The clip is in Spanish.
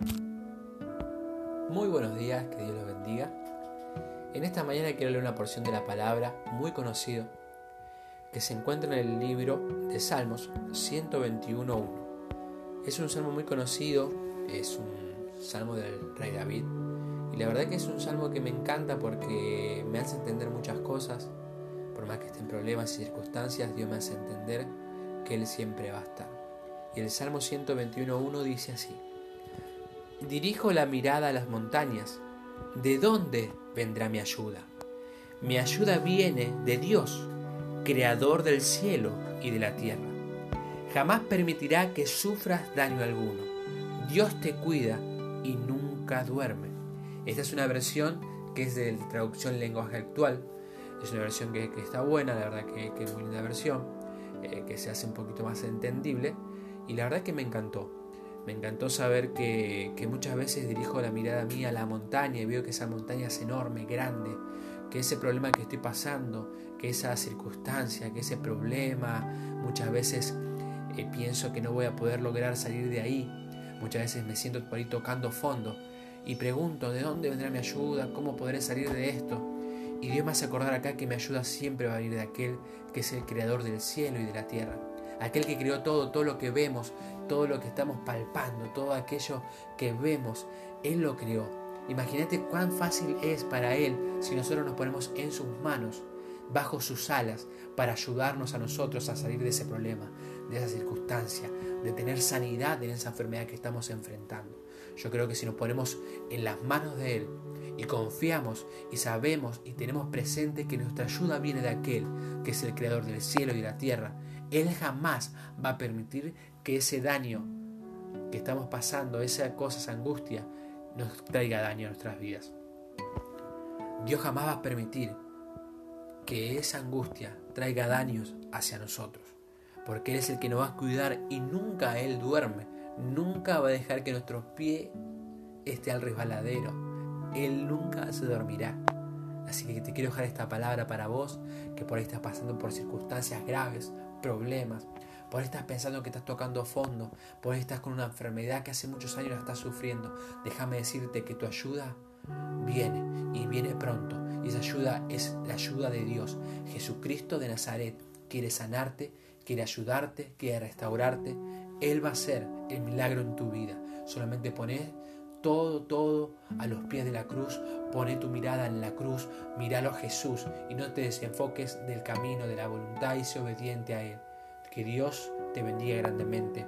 Muy buenos días, que Dios los bendiga. En esta mañana quiero leer una porción de la palabra muy conocido que se encuentra en el libro de Salmos 121.1. Es un salmo muy conocido, es un salmo del rey David y la verdad que es un salmo que me encanta porque me hace entender muchas cosas, por más que estén problemas y circunstancias, Dios me hace entender que Él siempre va a estar. Y el Salmo 121.1 dice así. Dirijo la mirada a las montañas. ¿De dónde vendrá mi ayuda? Mi ayuda viene de Dios, creador del cielo y de la tierra. Jamás permitirá que sufras daño alguno. Dios te cuida y nunca duerme. Esta es una versión que es de traducción lenguaje actual. Es una versión que, está buena, la verdad que, es muy linda versión, eh, que se hace un poquito más entendible. Y la verdad que me encantó. Me encantó saber que, muchas veces dirijo la mirada mía a la montaña y veo que esa montaña es enorme, grande, que ese problema que estoy pasando, que esa circunstancia, que ese problema, muchas veces eh, pienso que no voy a poder lograr salir de ahí. Muchas veces me siento por ahí tocando fondo y pregunto, ¿de dónde vendrá mi ayuda? ¿Cómo podré salir de esto? Y Dios me hace acordar acá que mi ayuda siempre va a venir de aquel que es el creador del cielo y de la tierra aquel que creó todo, todo lo que vemos, todo lo que estamos palpando, todo aquello que vemos, Él lo creó. Imagínate cuán fácil es para Él si nosotros nos ponemos en sus manos, bajo sus alas, para ayudarnos a nosotros a salir de ese problema, de esa circunstancia, de tener sanidad en esa enfermedad que estamos enfrentando. Yo creo que si nos ponemos en las manos de Él y confiamos y sabemos y tenemos presente que nuestra ayuda viene de aquel que es el creador del cielo y de la tierra, Él jamás va a permitir que ese daño que estamos pasando, esa cosa, esa angustia, nos traiga daño a nuestras vidas. Dios jamás va a permitir que esa angustia traiga daños hacia nosotros, porque Él es el que nos va a cuidar y nunca Él duerme, nunca va a dejar que nuestro pie esté al resbaladero, Él nunca se dormirá. Así que te quiero dejar esta palabra para vos, que por ahí estás pasando por circunstancias graves, problemas, por ahí estás pensando que estás tocando fondo, por ahí estás con una enfermedad que hace muchos años la estás sufriendo. Déjame decirte que tu ayuda viene y viene pronto. Y esa ayuda es la ayuda de Dios. Jesucristo de Nazaret quiere sanarte, quiere ayudarte, quiere restaurarte. Él va a hacer el milagro en tu vida. Solamente pones todo, todo los pies de la cruz. Pone tu mirada en la cruz, míralo a Jesús y no te desenfoques del camino de la voluntad y sé obediente a Él. Que Dios te bendiga grandemente.